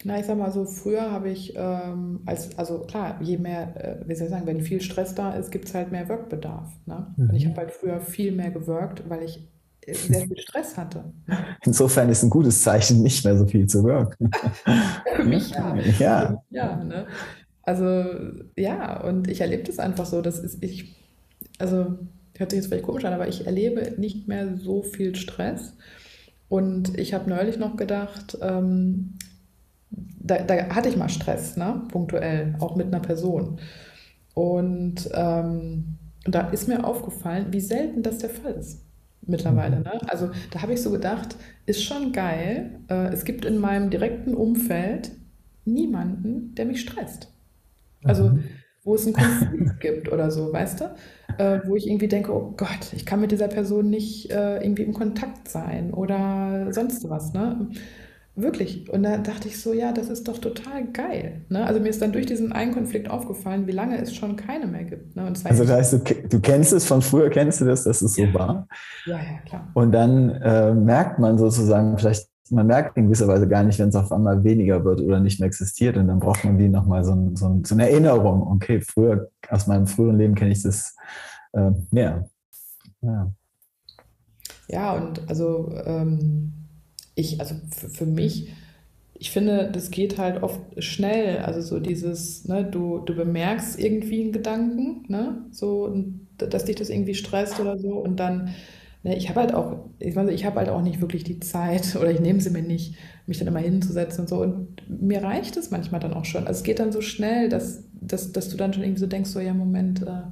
Na, ich sag mal so, früher habe ich, ähm, als, also klar, je mehr, äh, wie soll ich sagen, wenn viel Stress da ist, gibt es halt mehr Workbedarf. Ne? Mhm. Und ich mhm. habe halt früher viel mehr gewirkt, weil ich äh, sehr viel Stress hatte. Ne? Insofern ist ein gutes Zeichen, nicht mehr so viel zu wirken. Für mich ja. Ja. ja ne? Also ja, und ich erlebe das einfach so, dass ich, also hört sich jetzt vielleicht komisch an, aber ich erlebe nicht mehr so viel Stress. Und ich habe neulich noch gedacht, ähm, da, da, hatte ich mal Stress, ne? punktuell, auch mit einer Person. Und ähm, da ist mir aufgefallen, wie selten das der Fall ist mittlerweile. Ne? Also da habe ich so gedacht, ist schon geil. Äh, es gibt in meinem direkten Umfeld niemanden, der mich stresst. Also mhm. wo es einen Konflikt gibt oder so, weißt du? Äh, wo ich irgendwie denke, oh Gott, ich kann mit dieser Person nicht äh, irgendwie im Kontakt sein oder sonst was, ne? Wirklich. Und da dachte ich so, ja, das ist doch total geil. Ne? Also mir ist dann durch diesen einen Konflikt aufgefallen, wie lange es schon keine mehr gibt. Ne? also das heißt, du, du, kennst es von früher, kennst du das, dass es so war? Ja, ja, klar. Und dann äh, merkt man sozusagen vielleicht, man merkt in gewisser Weise gar nicht, wenn es auf einmal weniger wird oder nicht mehr existiert. Und dann braucht man wie nochmal so, so, so eine Erinnerung. Okay, früher, aus meinem früheren Leben kenne ich das äh, mehr. Ja. ja, und also ähm, ich, also für, für mich, ich finde, das geht halt oft schnell. Also so dieses, ne, du, du bemerkst irgendwie einen Gedanken, ne, so, dass dich das irgendwie stresst oder so und dann, ne, ich habe halt auch, ich meine, ich habe halt auch nicht wirklich die Zeit oder ich nehme sie mir nicht, mich dann immer hinzusetzen und so und mir reicht es manchmal dann auch schon. Also es geht dann so schnell, dass, dass, dass du dann schon irgendwie so denkst, so ja, Moment, äh,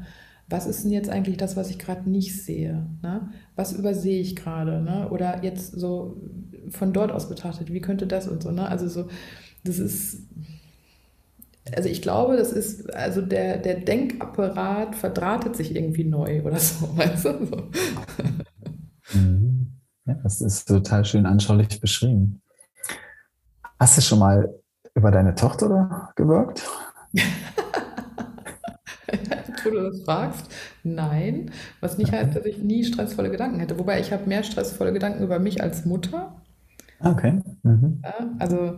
was ist denn jetzt eigentlich das, was ich gerade nicht sehe? Ne? Was übersehe ich gerade? Ne? Oder jetzt so von dort aus betrachtet, wie könnte das und so, ne? Also so, das ist, also ich glaube, das ist, also der, der Denkapparat verdrahtet sich irgendwie neu oder so, weißt du? So. Mhm. Ja, das ist total schön anschaulich beschrieben. Hast du schon mal über deine Tochter gewirkt? wo du das fragst, nein. Was nicht heißt, dass ich nie stressvolle Gedanken hätte. Wobei ich habe mehr stressvolle Gedanken über mich als Mutter Okay. Mhm. Ja, also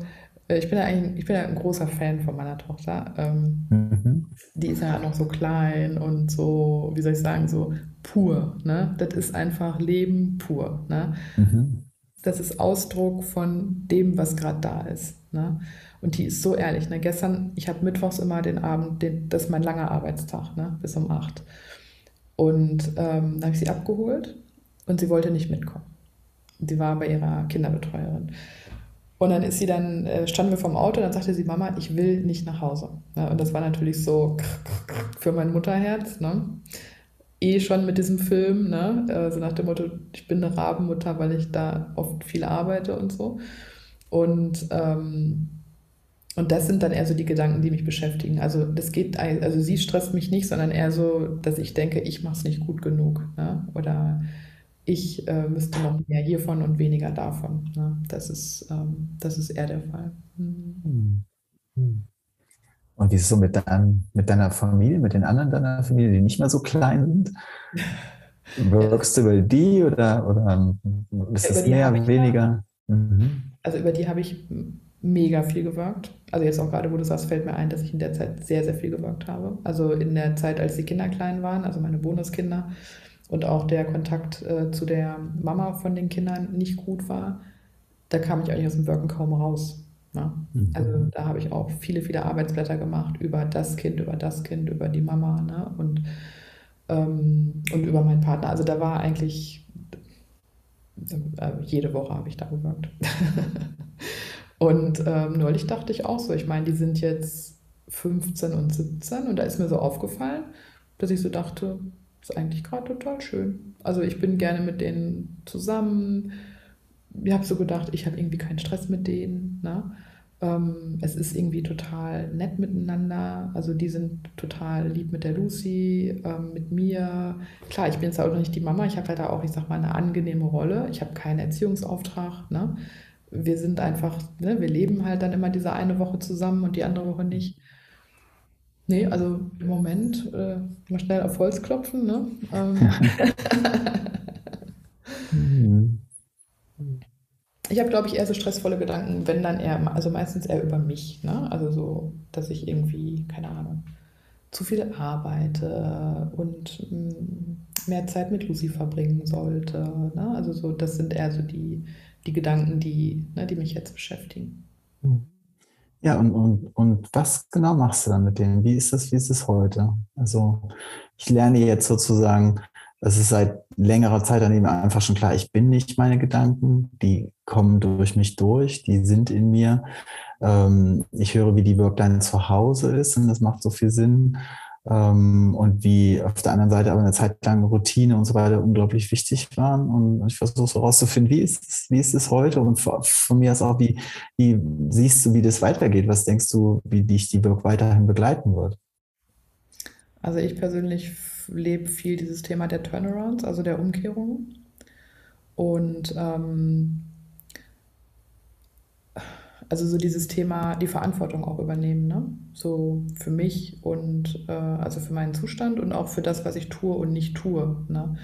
äh, ich bin ja eigentlich, ich bin ja ein großer Fan von meiner Tochter. Ähm, mhm. Die ist ja noch so klein und so, wie soll ich sagen, so pur. Ne? Das ist einfach Leben pur. Ne? Mhm. Das ist Ausdruck von dem, was gerade da ist. Ne? Und die ist so ehrlich. Ne? Gestern, ich habe mittwochs immer den Abend, den, das ist mein langer Arbeitstag, ne? bis um acht. Und ähm, dann habe ich sie abgeholt und sie wollte nicht mitkommen. Sie war bei ihrer Kinderbetreuerin. Und dann ist sie dann, äh, standen wir vorm Auto, dann sagte sie, Mama, ich will nicht nach Hause. Ja, und das war natürlich so für mein Mutterherz. Ne? Eh schon mit diesem Film, ne? so also nach dem Motto, ich bin eine Rabenmutter, weil ich da oft viel arbeite und so. Und, ähm, und das sind dann eher so die Gedanken, die mich beschäftigen. Also das geht, also sie stresst mich nicht, sondern eher so, dass ich denke, ich mache es nicht gut genug. Ne? Oder ich äh, müsste noch mehr hiervon und weniger davon. Ne? Das, ist, ähm, das ist eher der Fall. Mhm. Und wie ist es so mit, dein, mit deiner Familie, mit den anderen deiner Familie, die nicht mehr so klein sind? Wirkst du über die oder, oder ist es mehr, weniger? Mhm. Also über die habe ich mega viel gewagt. Also jetzt auch gerade, wo du sagst, fällt mir ein, dass ich in der Zeit sehr, sehr viel gewagt habe. Also in der Zeit, als die Kinder klein waren, also meine Bonuskinder, und auch der Kontakt äh, zu der Mama von den Kindern nicht gut war, da kam ich eigentlich aus dem Wirken kaum raus. Ne? Mhm. Also da habe ich auch viele, viele Arbeitsblätter gemacht über das Kind, über das Kind, über die Mama ne? und, ähm, und über meinen Partner. Also da war eigentlich, äh, jede Woche habe ich da gewirkt. und ähm, neulich dachte ich auch so, ich meine, die sind jetzt 15 und 17 und da ist mir so aufgefallen, dass ich so dachte, ist eigentlich gerade total schön. Also ich bin gerne mit denen zusammen. Ich habe so gedacht, ich habe irgendwie keinen Stress mit denen. Ne? Ähm, es ist irgendwie total nett miteinander. Also die sind total lieb mit der Lucy, ähm, mit mir. Klar, ich bin jetzt auch noch nicht die Mama. Ich habe halt auch, ich sag mal, eine angenehme Rolle. Ich habe keinen Erziehungsauftrag. Ne? Wir sind einfach, ne, wir leben halt dann immer diese eine Woche zusammen und die andere Woche nicht. Nee, also im Moment äh, mal schnell auf Holz klopfen. Ne? Ähm. Mhm. ich habe, glaube ich, eher so stressvolle Gedanken, wenn dann eher, also meistens eher über mich. Ne? Also so, dass ich irgendwie, keine Ahnung, zu viel arbeite und mh, mm, mehr Zeit mit Lucy verbringen sollte. Ne? Also so, das sind eher so die, die Gedanken, die, ne, die mich jetzt beschäftigen. Mhm. Ja, und, und, und was genau machst du dann mit denen? Wie ist das, wie ist es heute? Also ich lerne jetzt sozusagen, es ist seit längerer Zeit an ihm einfach schon klar, ich bin nicht meine Gedanken, die kommen durch mich durch, die sind in mir. Ähm, ich höre, wie die Workline zu Hause ist und das macht so viel Sinn. Ähm, und wie auf der anderen Seite aber eine Zeit lang Routine und so weiter unglaublich wichtig waren. Und ich versuche so herauszufinden, wie ist es, wie ist es heute? Und von mir aus auch, wie, wie siehst du, wie das weitergeht? Was denkst du, wie dich die Burg weiterhin begleiten wird? Also ich persönlich lebe viel dieses Thema der Turnarounds, also der Umkehrung. Und ähm, also so dieses Thema, die Verantwortung auch übernehmen, ne? So für mich und äh, also für meinen Zustand und auch für das, was ich tue und nicht tue. Ne?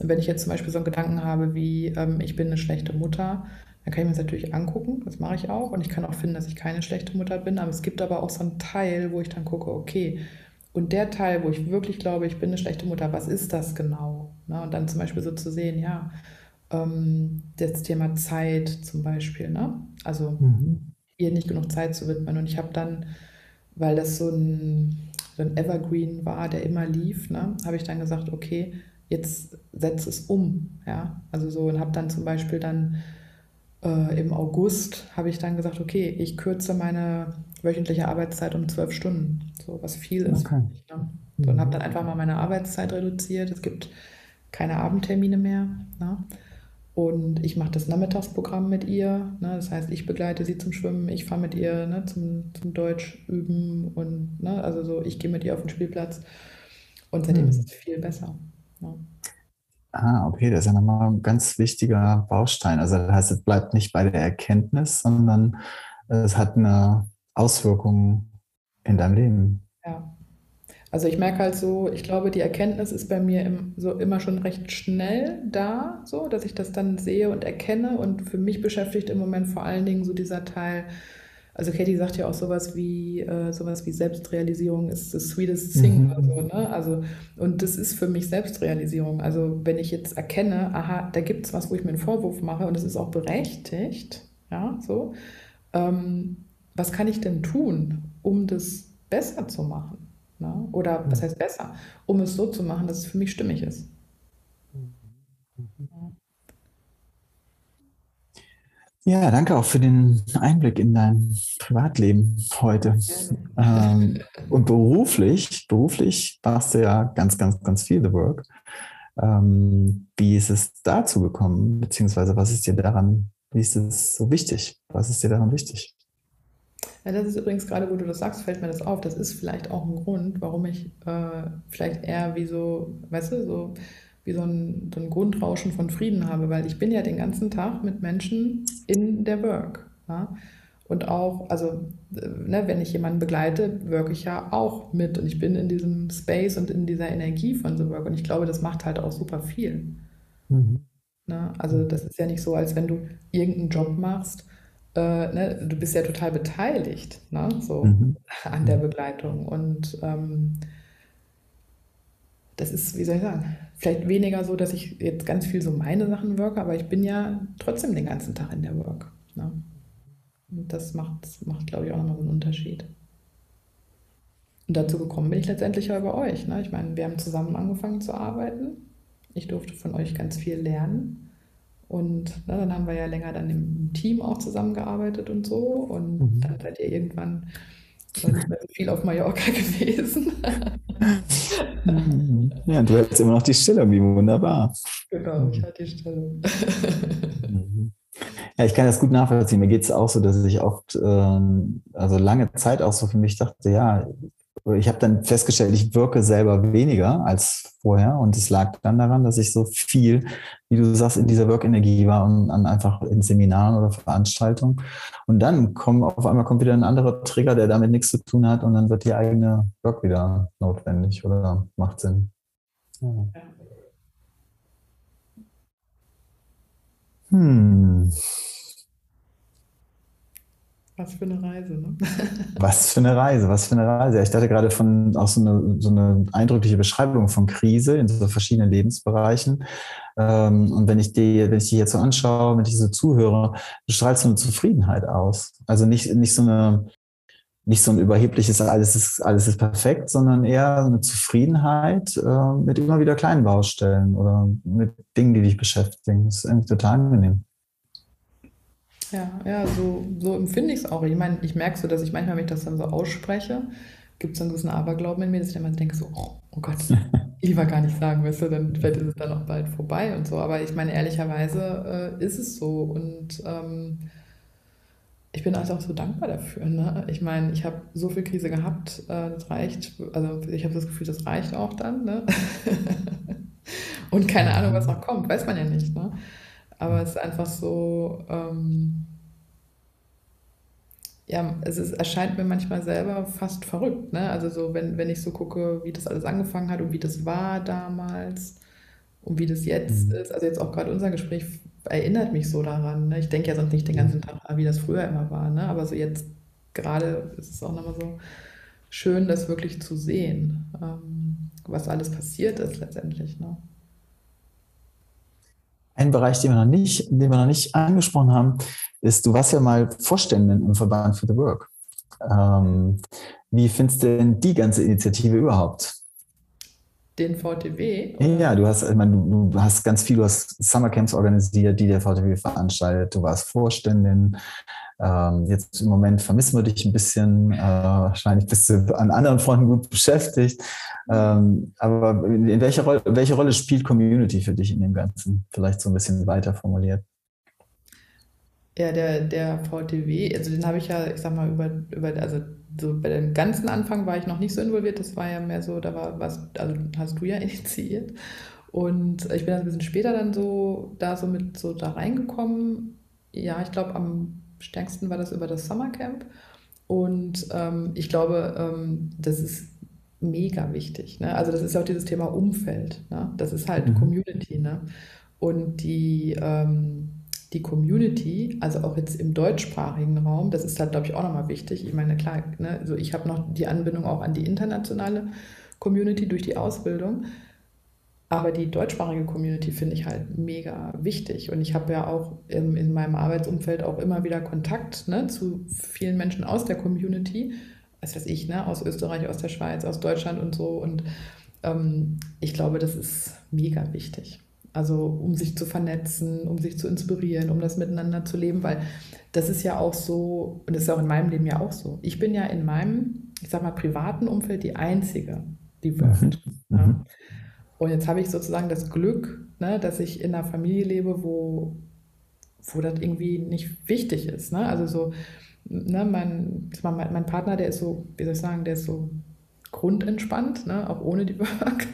Und wenn ich jetzt zum Beispiel so einen Gedanken habe wie, ähm, ich bin eine schlechte Mutter, dann kann ich mir das natürlich angucken, das mache ich auch. Und ich kann auch finden, dass ich keine schlechte Mutter bin. Aber es gibt aber auch so einen Teil, wo ich dann gucke, okay, und der Teil, wo ich wirklich glaube, ich bin eine schlechte Mutter, was ist das genau? Ne? Und dann zum Beispiel so zu sehen, ja, ähm, das Thema Zeit zum Beispiel, ne? Also mhm. ihr nicht genug Zeit zu widmen. Und ich habe dann, weil das so ein, so ein Evergreen war, der immer lief, ne, habe ich dann gesagt, okay, jetzt setze es um. Ja? Also so und habe dann zum Beispiel dann äh, im August habe ich dann gesagt, okay, ich kürze meine wöchentliche Arbeitszeit um zwölf Stunden, so was viel ist. Okay. Mich, ne? so, und habe dann einfach mal meine Arbeitszeit reduziert. Es gibt keine Abendtermine mehr. Ne? Und ich mache das Nachmittagsprogramm mit ihr. Ne? Das heißt, ich begleite sie zum Schwimmen, ich fahre mit ihr ne, zum, zum Deutsch üben und ne, also so, ich gehe mit ihr auf den Spielplatz. Und seitdem hm. ist es viel besser. Ne? Ah, okay, das ist ja nochmal ein ganz wichtiger Baustein. Also das heißt, es bleibt nicht bei der Erkenntnis, sondern es hat eine Auswirkung in deinem Leben. Ja. Also ich merke halt so, ich glaube, die Erkenntnis ist bei mir im, so immer schon recht schnell da, so, dass ich das dann sehe und erkenne. Und für mich beschäftigt im Moment vor allen Dingen so dieser Teil, also Katie sagt ja auch sowas wie, äh, sowas wie Selbstrealisierung ist the sweetest thing. Mhm. Also, ne? also, und das ist für mich Selbstrealisierung. Also wenn ich jetzt erkenne, aha, da gibt es was, wo ich mir einen Vorwurf mache und es ist auch berechtigt, ja, so, ähm, was kann ich denn tun, um das besser zu machen? Ne? Oder was heißt besser? Um es so zu machen, dass es für mich stimmig ist. Ja, danke auch für den Einblick in dein Privatleben heute. Ähm, und beruflich, beruflich machst du ja ganz, ganz, ganz viel The Work. Ähm, wie ist es dazu gekommen? Beziehungsweise was ist dir daran, wie ist es so wichtig? Was ist dir daran wichtig? Ja, das ist übrigens gerade, wo du das sagst, fällt mir das auf. Das ist vielleicht auch ein Grund, warum ich äh, vielleicht eher wie so, weißt du, so wie so ein, so ein Grundrauschen von Frieden habe, weil ich bin ja den ganzen Tag mit Menschen in der Work. Ja? Und auch, also ne, wenn ich jemanden begleite, work ich ja auch mit und ich bin in diesem Space und in dieser Energie von The Work und ich glaube, das macht halt auch super viel. Mhm. Ne? Also das ist ja nicht so, als wenn du irgendeinen Job machst äh, ne, du bist ja total beteiligt ne, so mhm. an der Begleitung. Und ähm, das ist, wie soll ich sagen, vielleicht weniger so, dass ich jetzt ganz viel so meine Sachen worke, aber ich bin ja trotzdem den ganzen Tag in der Work. Ne? Und das macht, macht glaube ich, auch nochmal so einen Unterschied. Und dazu gekommen bin ich letztendlich ja über euch. Ne? Ich meine, wir haben zusammen angefangen zu arbeiten. Ich durfte von euch ganz viel lernen. Und ne, dann haben wir ja länger dann im Team auch zusammengearbeitet und so. Und mhm. dann seid ihr irgendwann viel auf Mallorca gewesen. ja, du hältst immer noch die Stellung, wie wunderbar. Genau, ich hatte die Stellung. Mhm. Ja, ich kann das gut nachvollziehen. Mir geht es auch so, dass ich oft, ähm, also lange Zeit auch so für mich dachte, ja, ich habe dann festgestellt, ich wirke selber weniger als vorher und es lag dann daran, dass ich so viel, wie du sagst, in dieser Work-Energie war und an einfach in Seminaren oder Veranstaltungen. Und dann kommt auf einmal kommt wieder ein anderer Trigger, der damit nichts zu tun hat und dann wird die eigene Work wieder notwendig oder macht Sinn. Ja. Hm. Was für eine Reise, ne? was für eine Reise, was für eine Reise. Ich dachte gerade von auch so eine, so eine eindrückliche Beschreibung von Krise in so verschiedenen Lebensbereichen. Ähm, und wenn ich die, wenn ich die jetzt so anschaue, wenn ich so zuhöre, strahlt so eine Zufriedenheit aus. Also nicht, nicht so eine, nicht so ein überhebliches, alles ist, alles ist perfekt, sondern eher eine Zufriedenheit äh, mit immer wieder kleinen Baustellen oder mit Dingen, die dich beschäftigen. Das ist irgendwie total angenehm. Ja, ja, so, so empfinde ich es auch. Ich meine, ich merke so, dass ich manchmal, wenn ich das dann so ausspreche, gibt es dann so einen Aberglauben in mir, dass ich dann immer denke so, oh, oh Gott, ich war gar nicht sagen, weißt du, dann vielleicht ist es dann auch bald vorbei und so. Aber ich meine, ehrlicherweise äh, ist es so. Und ähm, ich bin also auch so dankbar dafür. Ne? Ich meine, ich habe so viel Krise gehabt, äh, das reicht, also ich habe das Gefühl, das reicht auch dann. Ne? Und keine Ahnung, was noch kommt, weiß man ja nicht. Ne? Aber es ist einfach so, ähm, ja, es ist, erscheint mir manchmal selber fast verrückt. Ne? Also so, wenn, wenn ich so gucke, wie das alles angefangen hat und wie das war damals und wie das jetzt mhm. ist. Also jetzt auch gerade unser Gespräch erinnert mich so daran. Ne? Ich denke ja sonst nicht den ganzen Tag, wie das früher immer war. Ne? Aber so jetzt gerade ist es auch nochmal so schön, das wirklich zu sehen, ähm, was alles passiert ist letztendlich. Ne? Ein Bereich, den wir, noch nicht, den wir noch nicht angesprochen haben, ist, du warst ja mal Vorständin im Verband für the Work. Ähm, wie findest du denn die ganze Initiative überhaupt? Den VTW? Oder? Ja, du hast, ich meine, du, du, hast ganz viel, du hast Summercamps organisiert, die der VTW veranstaltet, du warst Vorständin. Ähm, jetzt im Moment vermissen wir dich ein bisschen. Äh, wahrscheinlich bist du an anderen Fronten gut beschäftigt. Ähm, aber in welcher Rolle, welche Rolle spielt Community für dich in dem Ganzen? Vielleicht so ein bisschen weiter formuliert. Ja, der, der VTW, also den habe ich ja, ich sag mal, über, über, also so bei dem ganzen Anfang war ich noch nicht so involviert, das war ja mehr so, da war was, also hast du ja initiiert. Und ich bin ein bisschen später dann so da so mit so da reingekommen. Ja, ich glaube, am stärksten war das über das Summercamp. Und ähm, ich glaube, ähm, das ist mega wichtig. Ne? Also das ist auch dieses Thema Umfeld. Ne? Das ist halt mhm. Community. Ne? Und die ähm, die Community, also auch jetzt im deutschsprachigen Raum, das ist halt, glaube ich, auch nochmal wichtig. Ich meine, klar, ne, also ich habe noch die Anbindung auch an die internationale Community durch die Ausbildung. Aber die deutschsprachige Community finde ich halt mega wichtig. Und ich habe ja auch im, in meinem Arbeitsumfeld auch immer wieder Kontakt ne, zu vielen Menschen aus der Community. Was weiß ich, ne, aus Österreich, aus der Schweiz, aus Deutschland und so. Und ähm, ich glaube, das ist mega wichtig. Also um sich zu vernetzen, um sich zu inspirieren, um das miteinander zu leben, weil das ist ja auch so, und das ist auch in meinem Leben ja auch so. Ich bin ja in meinem, ich sag mal, privaten Umfeld die Einzige, die wirft. Mhm. Ja. Und jetzt habe ich sozusagen das Glück, ne, dass ich in einer Familie lebe, wo, wo das irgendwie nicht wichtig ist. Ne? Also so, ne, mein, mein Partner, der ist so, wie soll ich sagen, der ist so grundentspannt, ne? auch ohne die Work.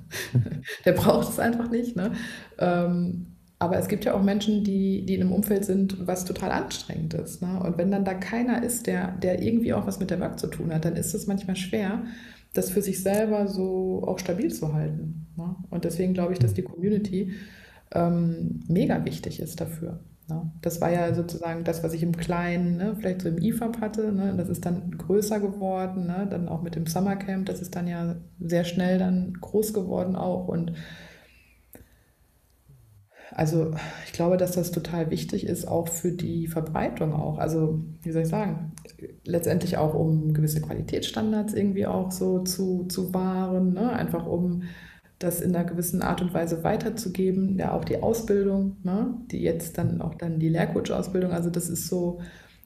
der braucht es einfach nicht. Ne? Ähm, aber es gibt ja auch Menschen, die, die in einem Umfeld sind, was total anstrengend ist. Ne? Und wenn dann da keiner ist, der, der irgendwie auch was mit der Work zu tun hat, dann ist es manchmal schwer, das für sich selber so auch stabil zu halten. Ne? Und deswegen glaube ich, dass die Community ähm, mega wichtig ist dafür. Ne? Das war ja sozusagen das, was ich im Kleinen, ne, vielleicht so im IFAB hatte. Ne? Das ist dann größer geworden, ne? dann auch mit dem Summercamp. Das ist dann ja sehr schnell dann groß geworden auch. Und also ich glaube, dass das total wichtig ist, auch für die Verbreitung auch. Also wie soll ich sagen, letztendlich auch um gewisse Qualitätsstandards irgendwie auch so zu, zu wahren, ne? einfach um das in einer gewissen Art und Weise weiterzugeben. Ja, auch die Ausbildung, ne? die jetzt dann auch dann die Lehrcoach-Ausbildung. Also das ist so,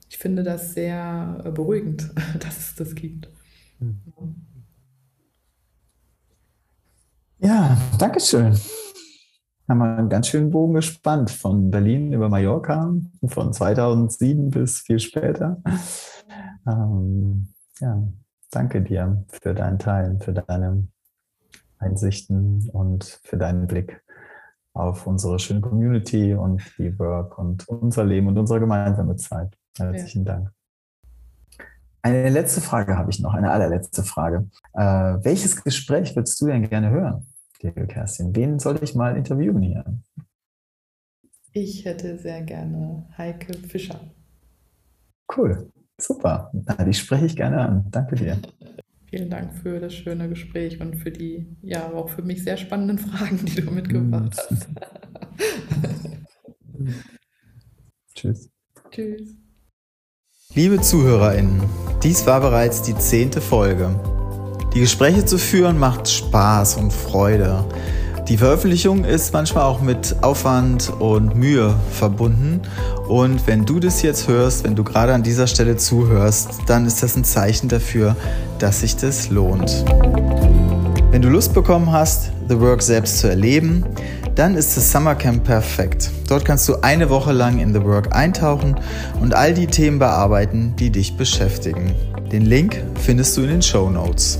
ich finde das sehr äh, beruhigend, dass es das gibt. Ja, danke schön. Haben wir einen ganz schönen Bogen gespannt von Berlin über Mallorca, von 2007 bis viel später. Ähm, ja, danke dir für deinen Teil, für deine Einsichten und für deinen Blick auf unsere schöne Community und die Work und unser Leben und unsere gemeinsame Zeit. Herzlichen ja. Dank. Eine letzte Frage habe ich noch, eine allerletzte Frage. Äh, welches Gespräch würdest du denn gerne hören, liebe Kerstin? Wen soll ich mal interviewen hier? Ich hätte sehr gerne Heike Fischer. Cool, super. Die spreche ich gerne an. Danke dir. Vielen Dank für das schöne Gespräch und für die, ja, auch für mich sehr spannenden Fragen, die du mitgebracht hast. Tschüss. Tschüss. Liebe ZuhörerInnen, dies war bereits die zehnte Folge. Die Gespräche zu führen macht Spaß und Freude. Die Veröffentlichung ist manchmal auch mit Aufwand und Mühe verbunden. Und wenn du das jetzt hörst, wenn du gerade an dieser Stelle zuhörst, dann ist das ein Zeichen dafür, dass sich das lohnt. Wenn du Lust bekommen hast, The Work selbst zu erleben, dann ist das Summercamp perfekt. Dort kannst du eine Woche lang in The Work eintauchen und all die Themen bearbeiten, die dich beschäftigen. Den Link findest du in den Show Notes.